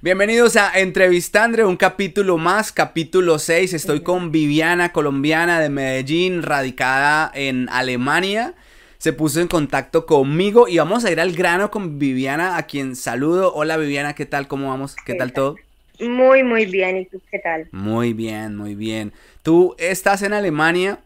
Bienvenidos a Entrevistandre, un capítulo más, capítulo 6. Estoy con Viviana, colombiana de Medellín, radicada en Alemania. Se puso en contacto conmigo y vamos a ir al grano con Viviana, a quien saludo. Hola Viviana, ¿qué tal? ¿Cómo vamos? ¿Qué tal todo? Muy, muy bien. ¿Y tú qué tal? Muy bien, muy bien. Tú estás en Alemania,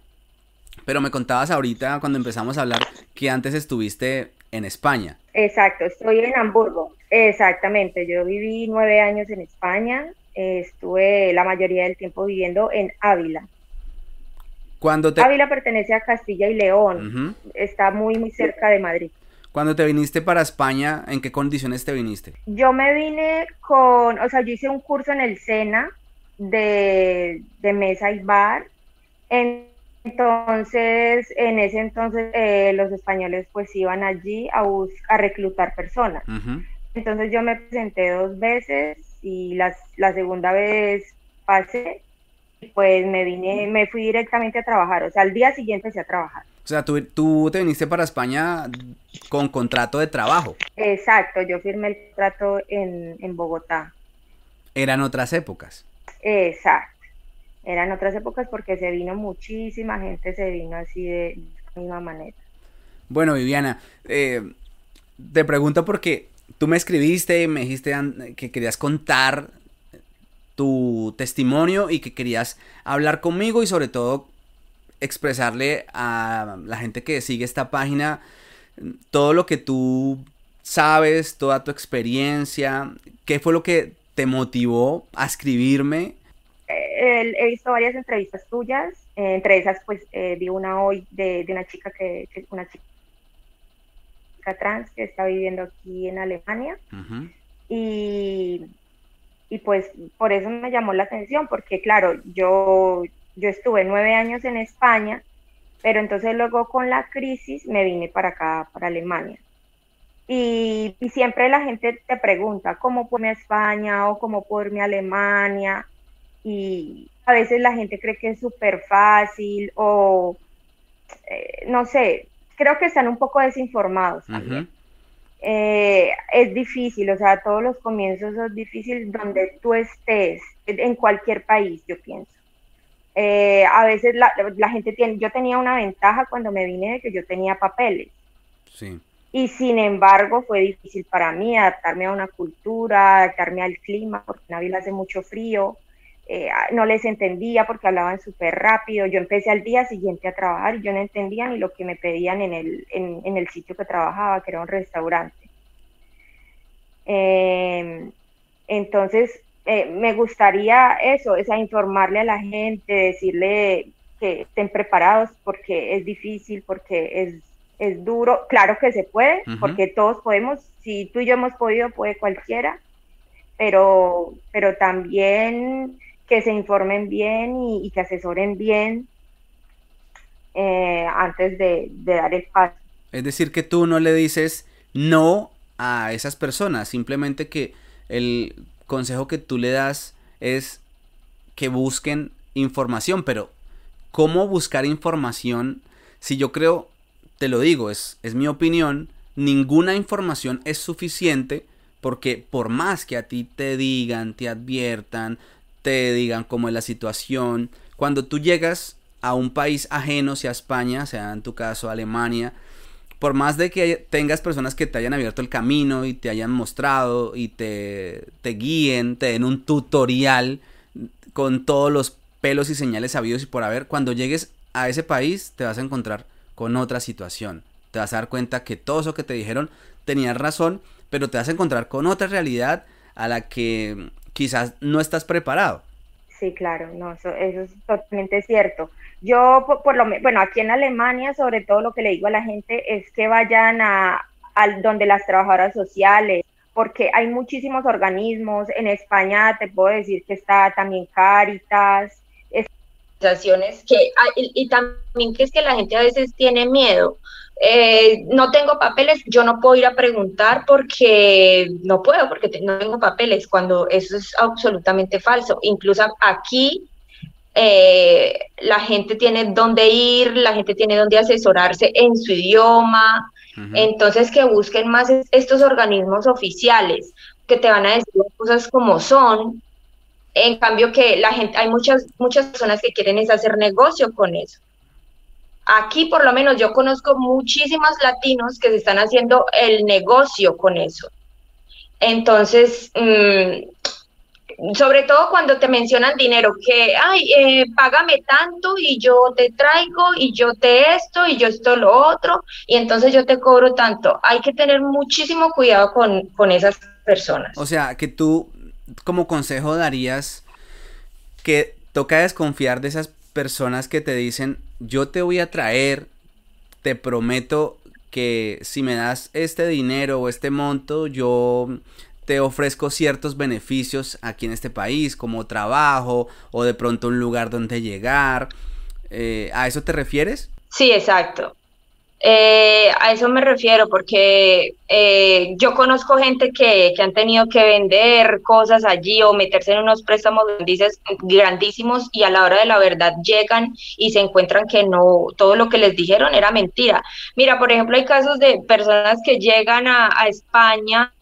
pero me contabas ahorita cuando empezamos a hablar que antes estuviste en España. Exacto, estoy en Hamburgo. Exactamente, yo viví nueve años en España, estuve la mayoría del tiempo viviendo en Ávila. Cuando te... Ávila pertenece a Castilla y León, está muy, muy cerca de Madrid. Cuando te viniste para España, ¿en qué condiciones te viniste? Yo me vine con, o sea, yo hice un curso en el SENA de, de mesa y bar. En, entonces, en ese entonces, eh, los españoles pues iban allí a, a reclutar personas. Entonces yo me presenté dos veces y las, la segunda vez pasé y pues me vine, me fui directamente a trabajar. O sea, al día siguiente empecé a trabajar. O sea, tú, tú te viniste para España con contrato de trabajo. Exacto, yo firmé el contrato en, en Bogotá. Eran otras épocas. Exacto eran otras épocas porque se vino muchísima gente, se vino así de la misma manera. Bueno, Viviana, eh, te pregunto porque tú me escribiste, me dijiste que querías contar tu testimonio y que querías hablar conmigo y sobre todo expresarle a la gente que sigue esta página todo lo que tú sabes, toda tu experiencia, qué fue lo que te motivó a escribirme he visto varias entrevistas tuyas, eh, entre esas pues eh, vi una hoy de, una chica que, es una chica trans que está viviendo aquí en Alemania. Y, y pues por eso me llamó la atención porque claro, yo, yo estuve nueve años en España, pero entonces luego con la crisis me vine para acá, para Alemania. Y, y, siempre la gente te pregunta cómo puedo irme a España o cómo puedo irme a Alemania y a veces la gente cree que es súper fácil o eh, no sé, creo que están un poco desinformados también. Eh, es difícil, o sea, todos los comienzos son difíciles donde tú estés, en cualquier país, yo pienso. Eh, a veces la, la, gente tiene, yo tenía una ventaja cuando me vine de que yo tenía papeles. Sí. Y sin embargo fue difícil para mí adaptarme a una cultura, adaptarme al clima, porque en Ávila hace mucho frío. Eh, no les entendía porque hablaban súper rápido. Yo empecé al día siguiente a trabajar y yo no entendía ni lo que me pedían en el, en, el sitio que trabajaba, que era un restaurante. Em, entonces, eh, me gustaría eso, esa informarle a la gente, decirle que estén preparados porque es difícil, porque es, es duro. Claro que se puede, porque todos podemos, si tú y yo hemos podido, puede cualquiera, pero, pero también que se informen bien y, que asesoren bien eh, antes de, dar el paso. Es decir, que tú no le dices no a esas personas, simplemente que el consejo que tú le das es que busquen información, pero ¿cómo buscar información? Si yo creo, te lo digo, es, es mi opinión, ninguna información es suficiente porque por más que a ti te digan, te adviertan, te digan cómo es la situación. Cuando tú llegas a un país ajeno, sea España, sea en tu caso Alemania, por más de que tengas personas que te hayan abierto el camino y te hayan mostrado y te, te guíen, te den un tutorial con todos los pelos y señales sabidos y por haber, cuando llegues a ese país te vas a encontrar con otra situación. Te vas a dar cuenta que todo eso que te dijeron tenías razón, pero te vas a encontrar con otra realidad a la que quizás no estás preparado. Sí, claro, no, eso, es totalmente cierto. Yo, por, lo bueno, aquí en Alemania, sobre todo lo que le digo a la gente es que vayan a, donde las trabajadoras sociales, porque hay muchísimos organismos. En España te puedo decir que está también Caritas. Que, y, y también que es que la gente a veces tiene miedo eh, no tengo papeles, yo no puedo ir a preguntar porque no puedo, porque no tengo papeles, cuando eso es absolutamente falso. Incluso aquí eh, la gente tiene dónde ir, la gente tiene dónde asesorarse en su idioma, entonces que busquen más estos organismos oficiales, que te van a decir cosas como son. En cambio que la gente, hay muchas, muchas personas que quieren es hacer negocio con eso. Aquí por lo menos yo conozco muchísimos latinos que se están haciendo el negocio con eso. Entonces, mm, sobre todo cuando te mencionan dinero, que, ay, eh, págame tanto y yo te traigo y yo te esto y yo esto lo otro y entonces yo te cobro tanto. Hay que tener muchísimo cuidado con, con esas personas. O sea, que tú como consejo darías que toca desconfiar de esas personas que te dicen, yo te voy a traer, te prometo que si me das este dinero o este monto, yo te ofrezco ciertos beneficios aquí en este país, como trabajo o de pronto un lugar donde llegar. Eh, ¿A eso te refieres? Sí, exacto. Eh, a eso me refiero porque eh, yo conozco gente que, que, han tenido que vender cosas allí o meterse en unos préstamos grandísimos y a la hora de la verdad llegan y se encuentran que no, todo lo que les dijeron era mentira. Mira, por ejemplo, hay casos de personas que llegan a, España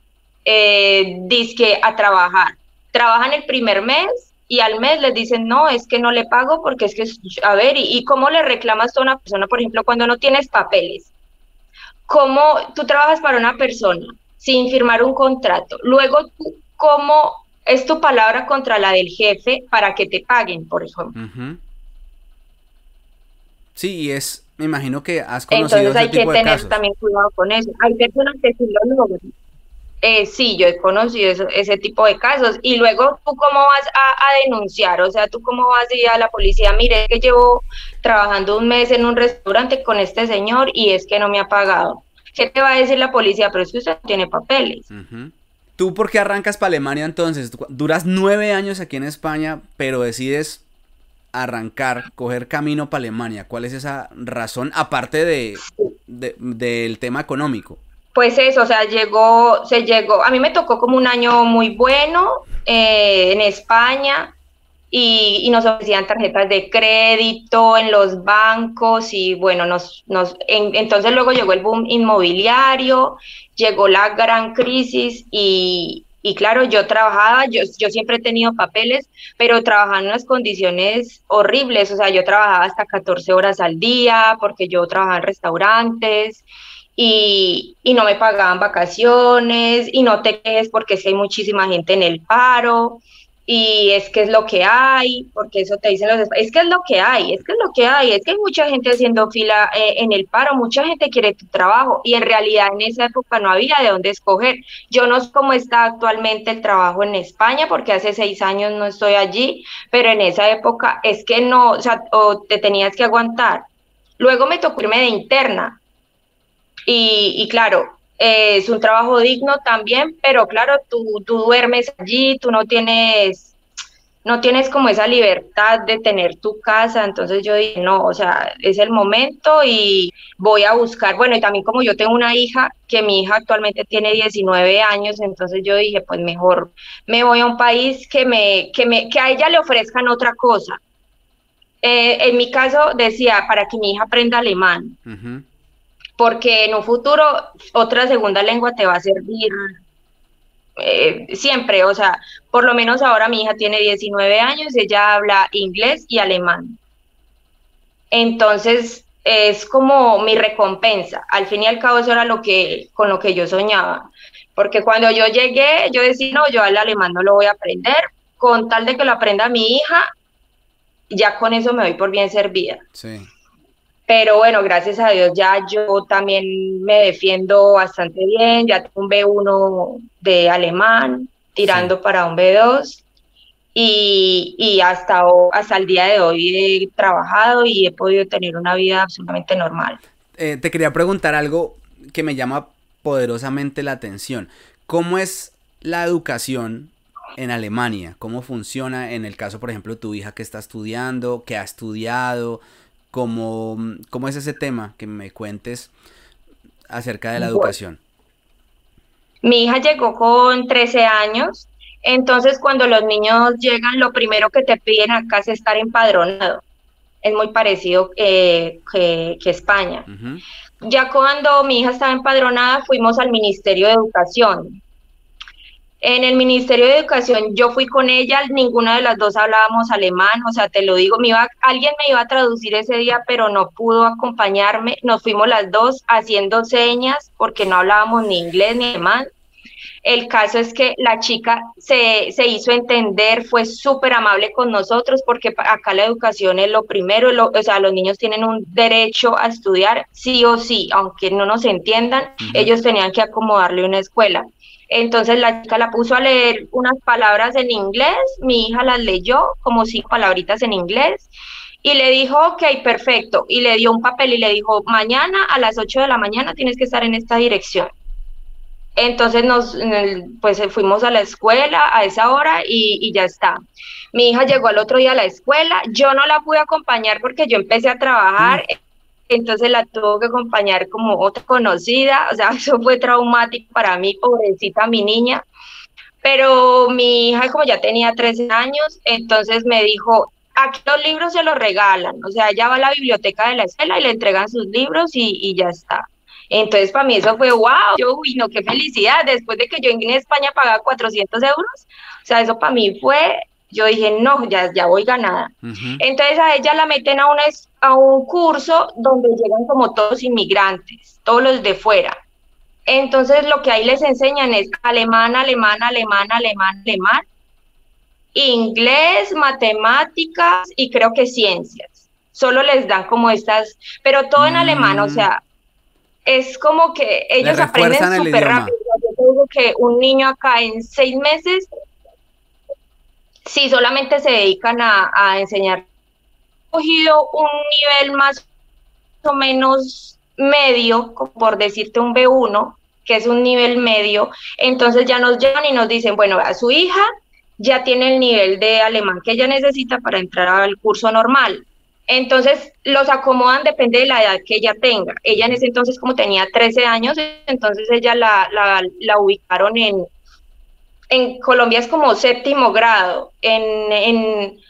eh, disque a trabajar. Trabajan el primer mes y al mes les dicen, no, es que no le pago porque es que, a ver, ¿y, cómo le reclamas a una persona, por ejemplo, cuando no tienes papeles? ¿Cómo tú trabajas para una persona sin firmar un contrato? Luego, tú, ¿cómo es tu palabra contra la del jefe para que te paguen, por ejemplo? Sí, y es, me imagino que has conocido Entonces hay que tener también cuidado con eso. Hay personas que sí lo logran eh, sí, yo he conocido ese tipo de casos. Y luego, ¿tú cómo vas a, denunciar? O sea, ¿tú cómo vas a ir a la policía? Mire, que llevo trabajando un mes en un restaurante con este señor y es que no me ha pagado. ¿Qué te va a decir la policía? Pero es que usted tiene papeles. ¿Tú por qué arrancas para Alemania entonces? Duras nueve años aquí en España, pero decides arrancar, coger camino para Alemania. ¿Cuál es esa razón, aparte de, del tema económico? Pues eso, o sea, llegó, se llegó, a mí me tocó como un año muy bueno eh, en España y, nos ofrecían tarjetas de crédito en los bancos y bueno, nos, nos entonces luego llegó el boom inmobiliario, llegó la gran crisis y, y claro, yo trabajaba, yo, yo siempre he tenido papeles, pero trabajaba en unas condiciones horribles, o sea, yo trabajaba hasta 14 horas al día porque yo trabajaba en restaurantes y, no me pagaban vacaciones y no te quejes porque es hay muchísima gente en el paro y es que es lo que hay, porque eso te dicen los es que es lo que hay, es que es lo que hay, es que hay mucha gente haciendo fila eh, en el paro, mucha gente quiere tu trabajo y en realidad en esa época no había de dónde escoger. Yo no sé cómo está actualmente el trabajo en España, porque hace seis años no estoy allí, pero en esa época es que no, o sea, o te tenías que aguantar. Luego me tocó irme de interna, y, claro, eh, es un trabajo digno también, pero claro, tú, tú duermes allí, tú no tienes, no tienes como esa libertad de tener tu casa, entonces yo dije, no, o sea, es el momento y voy a buscar, bueno, y también como yo tengo una hija, que mi hija actualmente tiene 19 años, entonces yo dije, pues mejor me voy a un país que, me, que, me, que a ella le ofrezcan otra cosa. Eh, en mi caso decía, para que mi hija aprenda alemán porque en un futuro otra segunda lengua te va a servir eh, siempre, o sea, por lo menos ahora mi hija tiene 19 años, ella habla inglés y alemán. Entonces, es como mi recompensa. Al fin y al cabo eso era lo que con lo que yo soñaba, porque cuando yo llegué, yo decía, "No, yo al alemán no lo voy a aprender, con tal de que lo aprenda mi hija, ya con eso me doy por bien servida." Sí. Pero bueno, gracias a Dios ya yo también me defiendo bastante bien, ya tengo un B1 de alemán, tirando para un B2 y, hasta, hasta el día de hoy he trabajado y he podido tener una vida absolutamente normal. Eh, te quería preguntar algo que me llama poderosamente la atención. ¿Cómo es la educación en Alemania? ¿Cómo funciona en el caso, por ejemplo, de tu hija que está estudiando, que ha estudiado? ¿Cómo, ¿Cómo es ese tema? Que me cuentes acerca de la educación. Mi hija llegó con 13 años, entonces cuando los niños llegan, lo primero que te piden acá es estar empadronado. Es muy parecido eh, que, España. Ya cuando mi hija estaba empadronada, fuimos al Ministerio de Educación. En el Ministerio de Educación yo fui con ella, ninguna de las dos hablábamos alemán, o sea, te lo digo, me iba, alguien me iba a traducir ese día, pero no pudo acompañarme. Nos fuimos las dos haciendo señas porque no hablábamos ni inglés ni alemán. El caso es que la chica se, se hizo entender, fue súper amable con nosotros porque acá la educación es lo primero, o sea, los niños tienen un derecho a estudiar sí o sí, aunque no nos entiendan, ellos tenían que acomodarle una escuela. Entonces la chica la puso a leer unas palabras en inglés, mi hija las leyó como cinco palabritas en inglés y le dijo, ok, perfecto, y le dio un papel y le dijo, mañana a las 8 de la mañana tienes que estar en esta dirección. Entonces nos, pues fuimos a la escuela a esa hora y, y, ya está. Mi hija llegó al otro día a la escuela, yo no la pude acompañar porque yo empecé a trabajar, mm. Entonces la tuvo que acompañar como otra conocida, o sea, eso fue traumático para mí, pobrecita mi niña. Pero mi hija, como ya tenía 13 años, entonces me dijo, aquí los libros se los regalan, o sea, ella va a la biblioteca de la escuela y le entregan sus libros y, y ya está. Entonces, para mí eso fue wow. Yo, uy, no, qué felicidad. Después de que yo en España pagaba 400 euros, o sea, eso para mí fue, yo dije, no, ya, ya voy ganada. Entonces, a ella la meten a, una, a un curso donde llegan como todos inmigrantes, todos los de fuera. Entonces, lo que ahí les enseñan es alemán, alemán, alemán, alemán, alemán, inglés, matemáticas y creo que ciencias. Solo les dan como estas, pero todo en alemán, o mm. sea, es como que ellos aprenden súper rápido. Yo digo que un niño acá en seis meses, si solamente se dedican a, a enseñar, cogido un nivel más o menos medio, por decirte un B1, que es un nivel medio, entonces ya nos llevan y nos dicen, bueno, a su hija ya tiene el nivel de alemán que ella necesita para entrar al curso normal. Entonces los acomodan, depende de la edad que ella tenga. Ella en ese entonces, como tenía 13 años, entonces ella la, la, ubicaron en, en Colombia es como séptimo grado, en, en,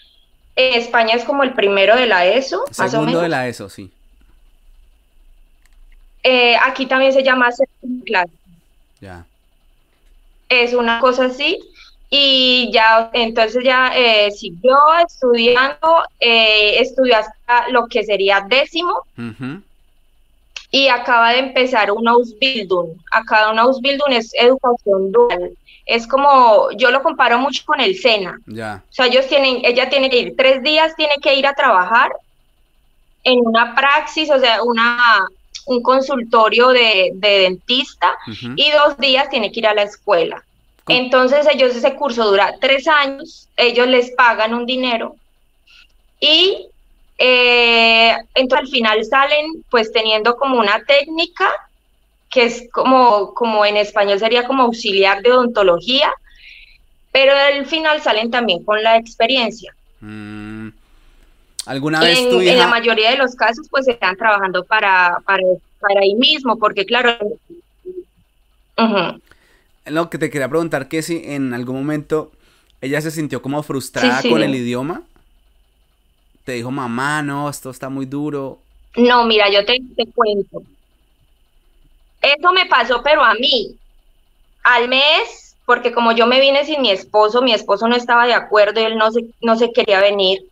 España es como el primero de la ESO, más o menos. de la ESO, sí. Eh, aquí también se llama séptimo clase. Ya. Es una cosa así y ya entonces ya eh, siguió estudiando, eh, estudió hasta lo que sería décimo y acaba de empezar un Ausbildung. Acá un Ausbildung es educación dual. Es como, yo lo comparo mucho con el SENA. Ya. O sea, ellos tienen, ella tiene que ir tres días, tiene que ir a trabajar en una praxis, o sea, una, un consultorio de, dentista y dos días tiene que ir a la escuela. Entonces ellos ese curso dura tres años, ellos les pagan un dinero y eh, entonces al final salen pues teniendo como una técnica que es como, como en español sería como auxiliar de odontología, pero al final salen también con la experiencia. Mm. ¿Alguna vez en, en la mayoría de los casos pues están trabajando para, para, para ahí mismo, porque claro, lo que te quería preguntar, que si en algún momento ella se sintió como frustrada con el idioma. Te dijo, mamá, no, esto está muy duro. No, mira, yo te, cuento. Eso me pasó, pero a mí, al mes, porque como yo me vine sin mi esposo, mi esposo no estaba de acuerdo él no se, no se quería venir.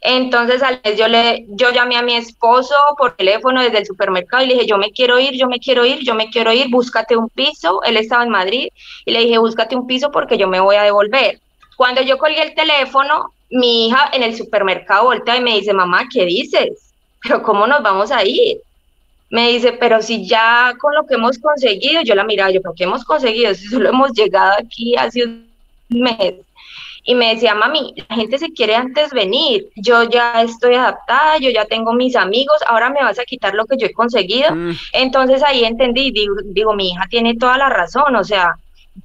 Entonces al mes yo le, yo llamé a mi esposo por teléfono desde el supermercado y le dije, yo me quiero ir, yo me quiero ir, yo me quiero ir, búscate un piso. Él estaba en Madrid y le dije, búscate un piso porque yo me voy a devolver. Cuando yo colgué el teléfono, mi hija en el supermercado voltea y me dice, mamá, ¿qué dices? Pero ¿cómo nos vamos a ir? Me dice, pero si ya con lo que hemos conseguido, yo la miraba, yo, ¿pero qué hemos conseguido? Si solo hemos llegado aquí hace un mes y me decía, mami, la gente se quiere antes venir, yo ya estoy adaptada, yo ya tengo mis amigos, ahora me vas a quitar lo que yo he conseguido. Mm. Entonces ahí entendí, digo, mi hija tiene toda la razón, o sea,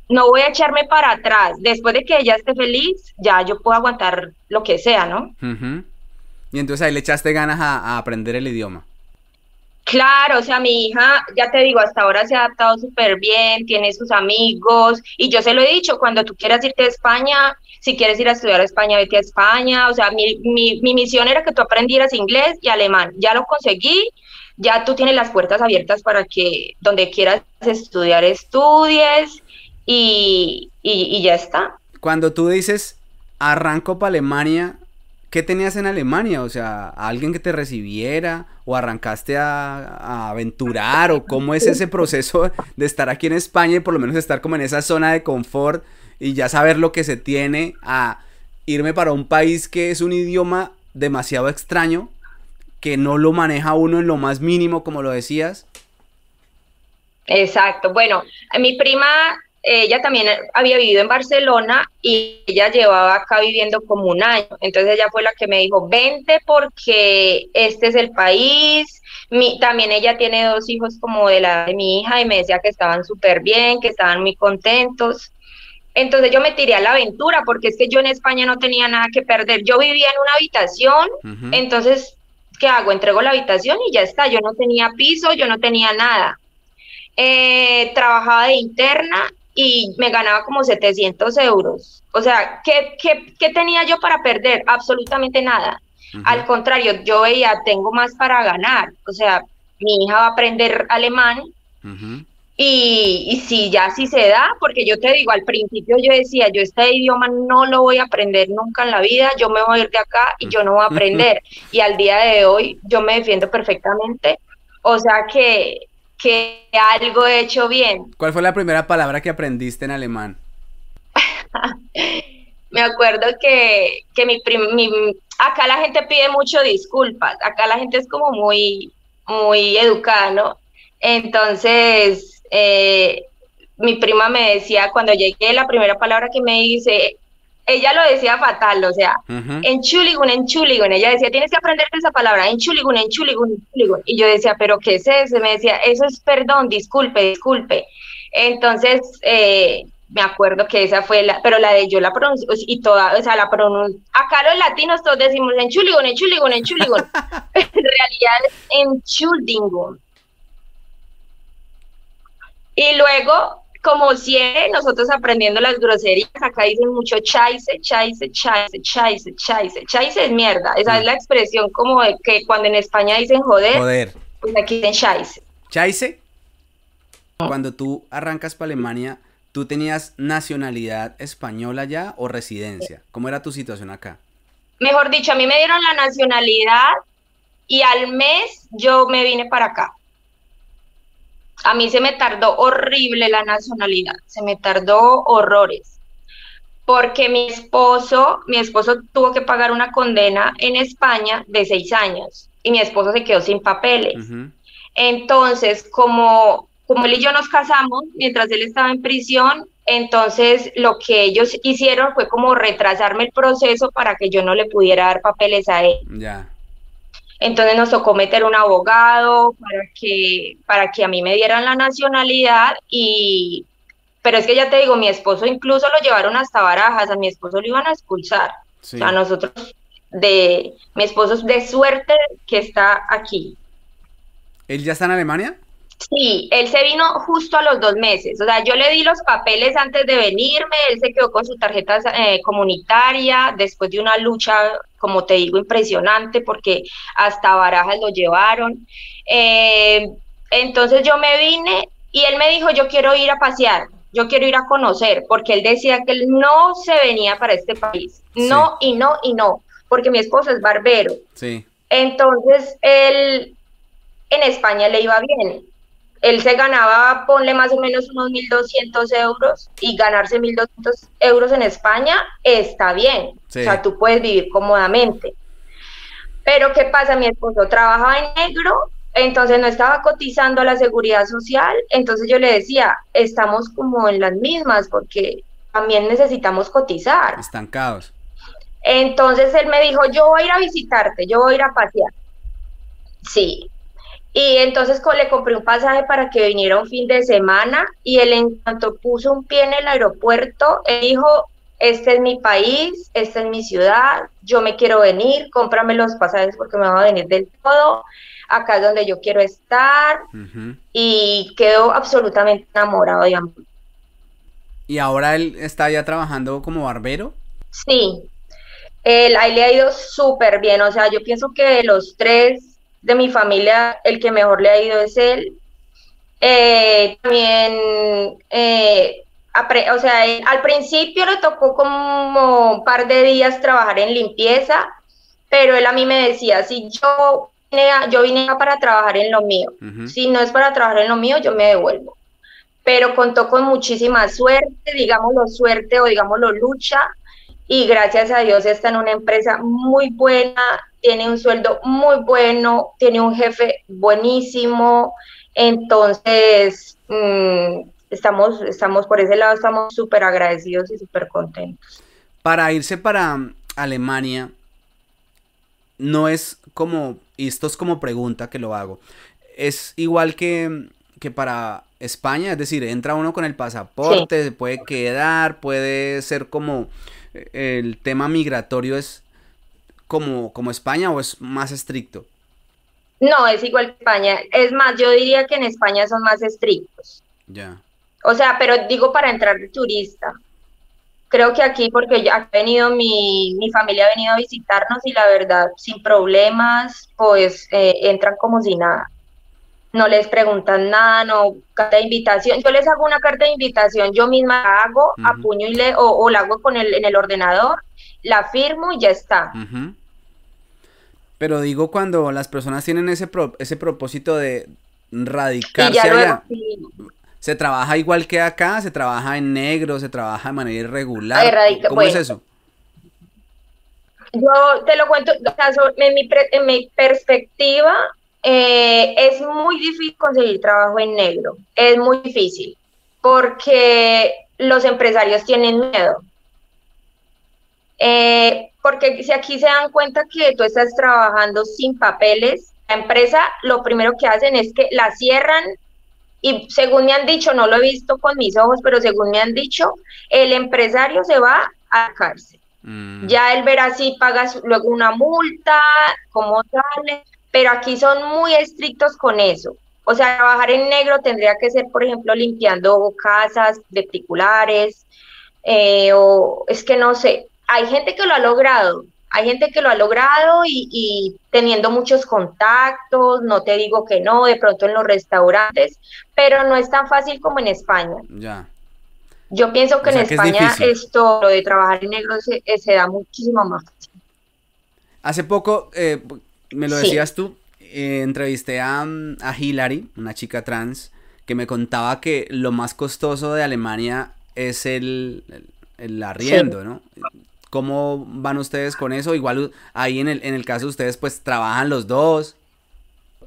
no voy a echarme para atrás, después de que ella esté feliz, ya yo puedo aguantar lo que sea, ¿no? Y entonces ahí le echaste ganas a aprender el idioma. Claro, o sea, mi hija, ya te digo, hasta ahora se ha adaptado súper bien, tiene sus amigos, y yo se lo he dicho, cuando tú quieras irte a España, si quieres ir a estudiar a España, vete a España, o sea, mi, mi, mi misión era que tú aprendieras inglés y alemán, ya lo conseguí, ya tú tienes las puertas abiertas para que donde quieras estudiar, estudies, y, y, ya está. Cuando tú dices arranco para Alemania, ¿qué tenías en Alemania? O sea, ¿alguien que te recibiera? ¿O arrancaste a, aventurar? ¿O cómo es ese proceso de estar aquí en España y por lo menos estar como en esa zona de confort y ya saber lo que se tiene a irme para un país que es un idioma demasiado extraño, que no lo maneja uno en lo más mínimo, como lo decías? Exacto. Bueno, mi prima ella también había vivido en Barcelona y ella llevaba acá viviendo como un año. Entonces ella fue la que me dijo, vente porque este es el país. Mi, también ella tiene dos hijos como de la de mi hija y me decía que estaban súper bien, que estaban muy contentos. Entonces yo me tiré a la aventura porque es que yo en España no tenía nada que perder. Yo vivía en una habitación, entonces, ¿qué hago? Entrego la habitación y ya está. Yo no tenía piso, yo no tenía nada. Eh, trabajaba de interna y me ganaba como 700 euros. O sea, ¿qué, qué, tenía yo para perder? Absolutamente nada. Al contrario, yo veía, tengo más para ganar. O sea, mi hija va a aprender alemán y, y si ya sí se da, porque yo te digo, al principio yo decía, yo este idioma no lo voy a aprender nunca en la vida, yo me voy a ir de acá y yo no voy a aprender. y al día de hoy yo me defiendo perfectamente. O sea que que algo he hecho bien. ¿Cuál fue la primera palabra que aprendiste en alemán? Me acuerdo que, que mi, acá la gente pide mucho disculpas, acá la gente es como muy, muy educada, ¿no? Entonces, eh, mi prima me decía, cuando llegué, la primera palabra que me dice, ella lo decía fatal, o sea, en chuligun, en chuligun, ella decía, tienes que aprenderte esa palabra, en chuligun, en chuligun, en chuligun, y yo decía, pero ¿qué es eso? Me decía, eso es perdón, disculpe, disculpe. Entonces, eh, me acuerdo que esa fue la, pero la de yo la pronuncio, y toda, o sea, la pronuncio, acá los latinos todos decimos en chuligun, en chuligun, en chuligun, en realidad es en chuldingun. Y luego como siempre, nosotros aprendiendo las groserías, acá dicen mucho chaise, chaise, chaise, chaise, chaise. Chaise es mierda. Esa es la expresión como de que cuando en España dicen joder, joder. pues aquí dicen chaise. ¿Chaise? Cuando tú arrancas para Alemania, ¿tú tenías nacionalidad española ya o residencia? ¿Cómo era tu situación acá? Mejor dicho, a mí me dieron la nacionalidad y al mes yo me vine para acá. A mí se me tardó horrible la nacionalidad, se me tardó horrores, porque mi esposo, mi esposo tuvo que pagar una condena en España de seis años y mi esposo se quedó sin papeles. Entonces, como, como él y yo nos casamos mientras él estaba en prisión, entonces lo que ellos hicieron fue como retrasarme el proceso para que yo no le pudiera dar papeles a él. Ya. Entonces nos tocó meter un abogado para que, para que a mí me dieran la nacionalidad y, pero es que ya te digo, mi esposo incluso lo llevaron hasta barajas, a mi esposo lo iban a expulsar. O sea, nosotros de, mi esposo es de suerte que está aquí. ¿Él ya está en Alemania? Sí, él se vino justo a los dos meses. O sea, yo le di los papeles antes de venirme, él se quedó con su tarjeta eh, comunitaria después de una lucha, como te digo, impresionante, porque hasta Barajas lo llevaron. Eh, entonces yo me vine y él me dijo, yo quiero ir a pasear, yo quiero ir a conocer, porque él decía que él no se venía para este país. No y no y no, porque mi esposo es barbero. Sí. Entonces él en España le iba bien él se ganaba, ponle más o menos unos 1.200 euros y ganarse 1.200 euros en España está bien. O sea, tú puedes vivir cómodamente. Pero ¿qué pasa? Mi esposo trabajaba en negro, entonces no estaba cotizando a la seguridad social, entonces yo le decía, estamos como en las mismas porque también necesitamos cotizar. Estancados. Entonces él me dijo, yo voy a ir a visitarte, yo voy a ir a pasear. Sí, y entonces le compré un pasaje para que viniera un fin de semana y él en cuanto puso un pie en el aeropuerto, él dijo, este es mi país, esta es mi ciudad, yo me quiero venir, cómprame los pasajes porque me va a venir del todo, acá es donde yo quiero estar y quedó absolutamente enamorado de amor. ¿Y ahora él está ya trabajando como barbero? Sí, él, ahí le ha ido súper bien, o sea, yo pienso que de los tres de mi familia, el que mejor le ha ido es él. Eh, también eh, o sea, al principio le tocó como un par de días trabajar en limpieza, pero él a mí me decía, si yo vine, yo vine para trabajar en lo mío, si no es para trabajar en lo mío, yo me devuelvo. Pero contó con muchísima suerte, digámoslo suerte o digámoslo lucha, y gracias a Dios está en una empresa muy buena, tiene un sueldo muy bueno, tiene un jefe buenísimo, entonces... Mmm, estamos, estamos por ese lado, estamos súper agradecidos y súper contentos. Para irse para Alemania, no es como, y esto es como pregunta que lo hago, es igual que, que para España, es decir, entra uno con el pasaporte, se puede quedar, puede ser como eh, el tema migratorio es como, como España o es más estricto. No, es igual que España. Es más, yo diría que en España son más estrictos. Ya. O sea, pero digo para entrar de turista. Creo que aquí, porque ha venido mi, mi familia ha venido a visitarnos y la verdad, sin problemas, pues eh, entran como si nada. No les preguntan nada, no, carta de invitación. Yo les hago una carta de invitación, yo misma la hago a puño y le, o, la hago con el, en el ordenador, la firmo y ya está. Pero digo cuando las personas tienen ese, ese propósito de radicarse allá. ¿Se trabaja igual que acá? ¿Se trabaja en negro? ¿Se trabaja de manera irregular? ¿Cómo es eso? Yo te lo cuento, en, mi en mi perspectiva, eh, es muy difícil conseguir trabajo en negro. Es muy difícil porque los empresarios tienen miedo. Eh, porque si aquí se dan cuenta que tú estás trabajando sin papeles, la empresa lo primero que hacen es que la cierran y según me han dicho, no lo he visto con mis ojos, pero según me han dicho, el empresario se va a la cárcel. Mm. Ya él verá si paga luego una multa, cómo sale, pero aquí son muy estrictos con eso. O sea, trabajar en negro tendría que ser, por ejemplo, limpiando casas particulares, eh, o es que no sé, hay gente que lo ha logrado, hay gente que lo ha logrado y, teniendo muchos contactos, no te digo que no, de pronto en los restaurantes, pero no es tan fácil como en España. Ya. Yo pienso que en España esto, lo de trabajar en negro se, eh, da muchísimo más Hace poco, eh, me lo decías tú, eh, entrevisté a, a Hillary, una chica trans, que me contaba que lo más costoso de Alemania es el, el, arriendo, ¿no? ¿Cómo van ustedes con eso? Igual ahí en el, en el caso de ustedes pues trabajan los dos.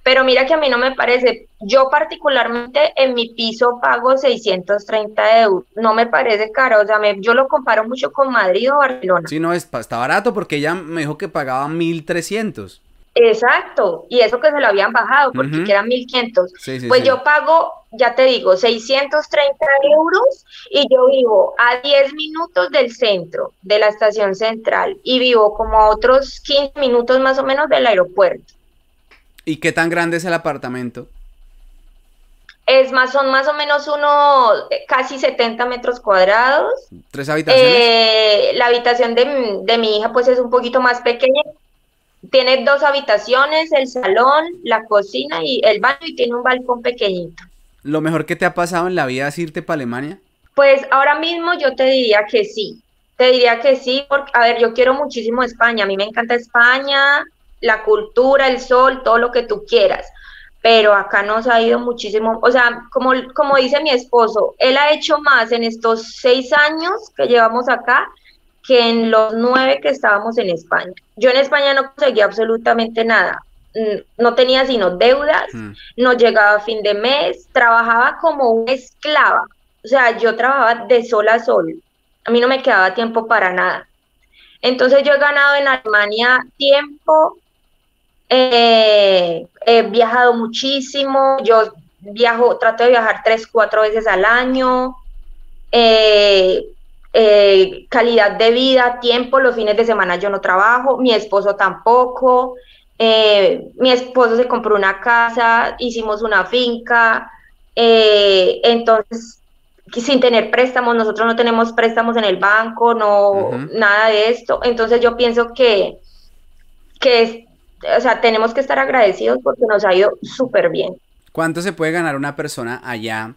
Pero mira que a mí no me parece, yo particularmente en mi piso pago 630 euros, no me parece caro, o sea, yo lo comparo mucho con Madrid o Barcelona. Sí, no, está barato porque ella me dijo que pagaba 1300. Exacto, y eso que se lo habían bajado porque eran 1500. pues yo pago, ya te digo, 630 euros y yo vivo a 10 minutos del centro, de la estación central, y vivo como a otros 15 minutos más o menos del aeropuerto. ¿Y qué tan grande es el apartamento? Es más, son más o menos unos casi 70 metros cuadrados. ¿Tres habitaciones? Eh, la habitación de, de mi hija pues es un poquito más pequeña, tiene dos habitaciones, el salón, la cocina y el baño y tiene un balcón pequeñito. ¿Lo mejor que te ha pasado en la vida es irte para Alemania? Pues ahora mismo yo te diría que sí. Te diría que sí, porque, a ver, yo quiero muchísimo España. A mí me encanta España, la cultura, el sol, todo lo que tú quieras. Pero acá nos ha ido muchísimo. O sea, como, como dice mi esposo, él ha hecho más en estos seis años que llevamos acá que en los nueve que estábamos en España. Yo en España no conseguía absolutamente nada. Mm, no tenía sino deudas, mm. no llegaba a fin de mes, trabajaba como una esclava. O sea, yo trabajaba de sol a sol. A mí no me quedaba tiempo para nada. Entonces yo he ganado en Alemania tiempo, eh, he viajado muchísimo, yo viajo, trato de viajar tres, cuatro veces al año. Eh, eh, calidad de vida, tiempo, los fines de semana yo no trabajo, mi esposo tampoco, eh, mi esposo se compró una casa, hicimos una finca, eh, entonces sin tener préstamos, nosotros no tenemos préstamos en el banco, no, nada de esto, entonces yo pienso que, que o sea, tenemos que estar agradecidos porque nos ha ido súper bien. ¿Cuánto se puede ganar una persona allá?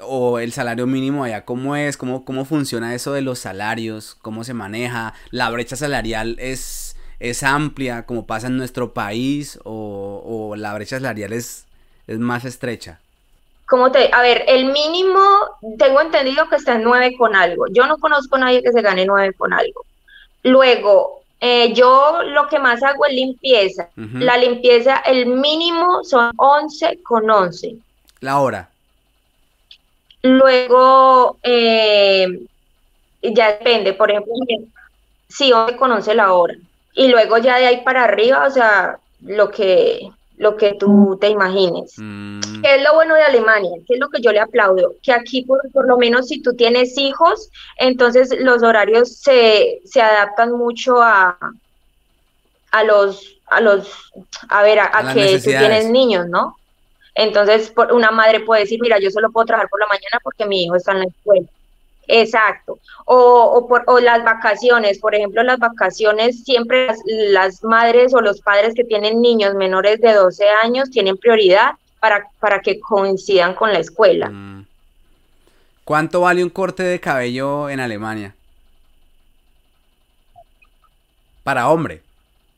O el salario mínimo allá, ¿cómo es? ¿Cómo, ¿Cómo funciona eso de los salarios? ¿Cómo se maneja? ¿La brecha salarial es, es amplia como pasa en nuestro país o, o la brecha salarial es, es más estrecha? como te, a ver, el mínimo, tengo entendido que está en nueve con algo. Yo no conozco a nadie que se gane nueve con algo. Luego, eh, yo lo que más hago es limpieza. La limpieza, el mínimo son 11 con 11. La hora. Luego, eh, ya depende, por ejemplo, sí, 11 con 11 la hora. Y luego ya de ahí para arriba, o sea, lo que, lo que tú te imagines. Mm. ¿Qué es lo bueno de Alemania? ¿Qué es lo que yo le aplaudo? Que aquí, por, por lo menos, si tú tienes hijos, entonces los horarios se, se adaptan mucho a, a los, a los, a ver, a, que tú tienes niños, ¿no? Entonces, una madre puede decir, mira, yo solo puedo trabajar por la mañana porque mi hijo está en la escuela. Exacto. O, por, las vacaciones, por ejemplo, las vacaciones, siempre las, madres o los padres que tienen niños menores de 12 años tienen prioridad para, para que coincidan con la escuela. Mm. ¿Cuánto vale un corte de cabello en Alemania? Para hombre.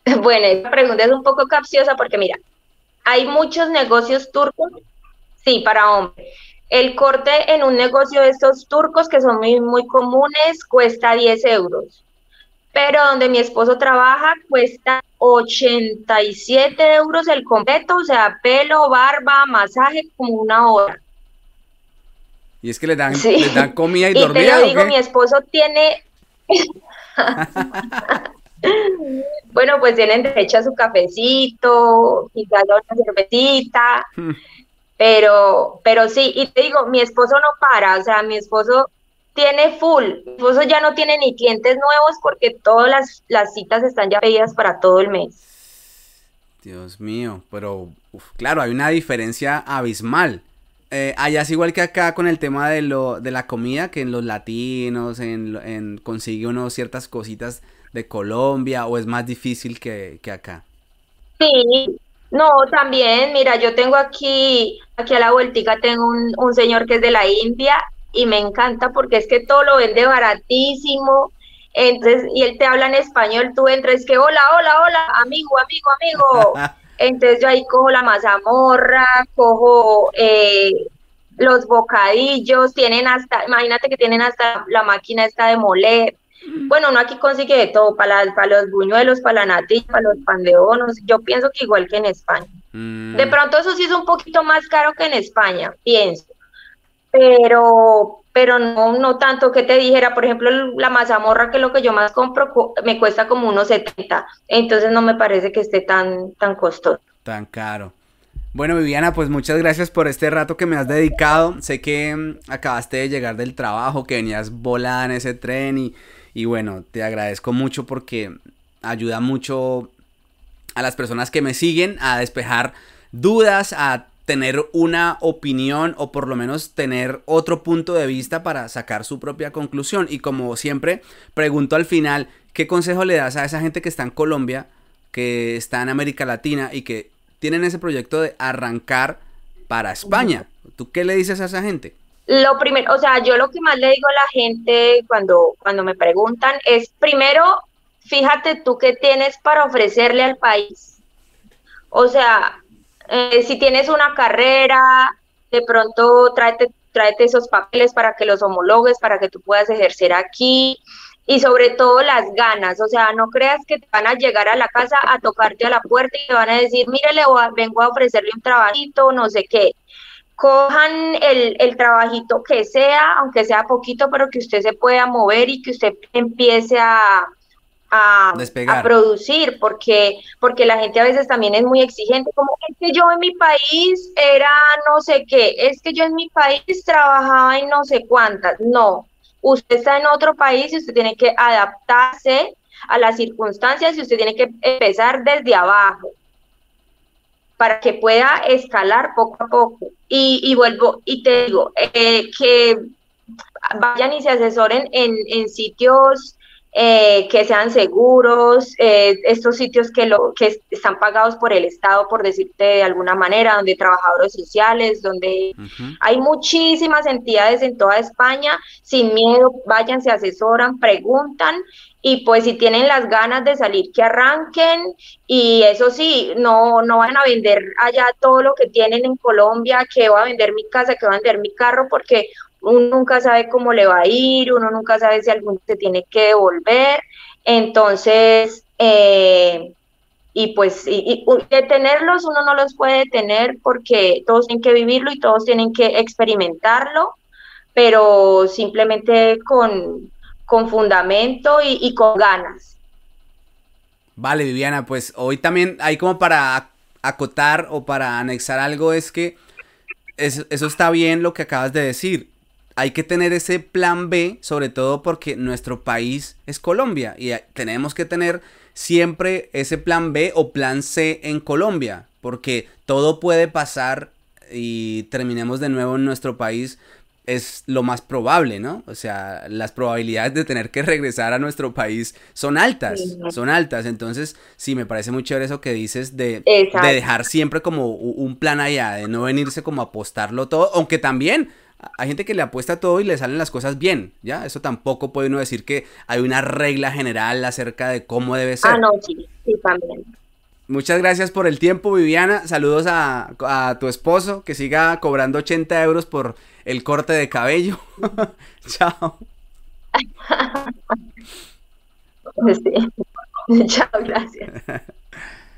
Bueno, esa pregunta es un poco capciosa porque mira, hay muchos negocios turcos, sí, para hombre. El corte en un negocio de estos turcos que son muy, muy comunes cuesta 10 euros, pero donde mi esposo trabaja cuesta 87 euros el completo, o sea, pelo, barba, masaje, como una hora. Y es que le dan, dan comida y, y Te lo digo, mi esposo tiene... bueno, pues tienen derecho a su cafecito, quizás una cervecita. Hmm. Pero, pero sí, y te digo, mi esposo no para, o sea, mi esposo tiene full, mi esposo ya no tiene ni clientes nuevos porque todas las, las citas están ya pedidas para todo el mes. Dios mío, pero claro, hay una diferencia abismal. Eh, allá es igual que acá con el tema de, lo, de la comida, que en los latinos, en, en consigue uno ciertas cositas de Colombia, o es más difícil que, que acá. Sí, no, también, mira, yo tengo aquí, aquí a la vueltica tengo un, un señor que es de la India y me encanta porque es que todo lo vende baratísimo. Entonces, y él te habla en español, tú entras, que hola, hola, hola, amigo, amigo, amigo. Entonces yo ahí cojo la mazamorra, cojo eh, los bocadillos, tienen hasta, imagínate que tienen hasta la máquina esta de moler. Bueno, uno aquí consigue de todo, para, para los buñuelos, para la natilla, para los pandeonos. Yo pienso que igual que en España. Mm. De pronto eso sí es un poquito más caro que en España, pienso. Pero, pero no, no tanto que te dijera, por ejemplo, la mazamorra, que es lo que yo más compro, me cuesta como unos 70. Entonces no me parece que esté tan, tan costoso. Tan caro. Bueno, Viviana, pues muchas gracias por este rato que me has dedicado. Sé que mm, acabaste de llegar del trabajo, que venías volada en ese tren y y bueno, te agradezco mucho porque ayuda mucho a las personas que me siguen a despejar dudas, a tener una opinión o por lo menos tener otro punto de vista para sacar su propia conclusión. Y como siempre, pregunto al final, ¿qué consejo le das a esa gente que está en Colombia, que está en América Latina y que tienen ese proyecto de arrancar para España? ¿Tú qué le dices a esa gente? Lo primero, o sea, yo lo que más le digo a la gente cuando, cuando me preguntan es, primero, fíjate tú qué tienes para ofrecerle al país. O sea, eh, si tienes una carrera, de pronto tráete, esos papeles para que los homologues, para que tú puedas ejercer aquí y sobre todo las ganas, o sea, no creas que te van a llegar a la casa a tocarte a la puerta y te van a decir, mire, le vengo a ofrecerle un trabajito, no sé qué cojan el, el, trabajito que sea, aunque sea poquito, pero que usted se pueda mover y que usted empiece a, a, a, producir, porque, porque la gente a veces también es muy exigente, como es que yo en mi país era no sé qué, es que yo en mi país trabajaba en no sé cuántas. No, usted está en otro país y usted tiene que adaptarse a las circunstancias y usted tiene que empezar desde abajo para que pueda escalar poco a poco. Y, vuelvo, y te digo, eh, que vayan y se asesoren en, en sitios eh, que sean seguros, eh, estos sitios que, lo, que están pagados por el Estado, por decirte de alguna manera, donde trabajadores sociales, donde hay muchísimas entidades en toda España, sin miedo, vayan, se asesoran, preguntan y pues si tienen las ganas de salir, que arranquen y eso sí, no, no van a vender allá todo lo que tienen en Colombia, que va a vender mi casa, que va a vender mi carro, porque uno nunca sabe cómo le va a ir, uno nunca sabe si algún se tiene que devolver, entonces, eh, y pues y, detenerlos uno no los puede detener porque todos tienen que vivirlo y todos tienen que experimentarlo, pero simplemente con, con fundamento y, con ganas. Vale, Viviana, pues hoy también hay como para acotar o para anexar algo es que eso está bien lo que acabas de decir hay que tener ese plan B, sobre todo porque nuestro país es Colombia y tenemos que tener siempre ese plan B o plan C en Colombia, porque todo puede pasar y terminemos de nuevo en nuestro país es lo más probable, ¿no? O sea, las probabilidades de tener que regresar a nuestro país son altas, son altas. Entonces, sí, me parece muy chévere eso que dices de, de, dejar siempre como un plan allá, de no venirse como a apostarlo todo, aunque también hay gente que le apuesta todo y le salen las cosas bien, ¿ya? Eso tampoco puede uno decir que hay una regla general acerca de cómo debe ser. Ah, no, sí, sí, también. Muchas gracias por el tiempo, Viviana. Saludos a, a tu esposo, que siga cobrando 80 euros por el corte de cabello. Chao. Sí. Chao, gracias.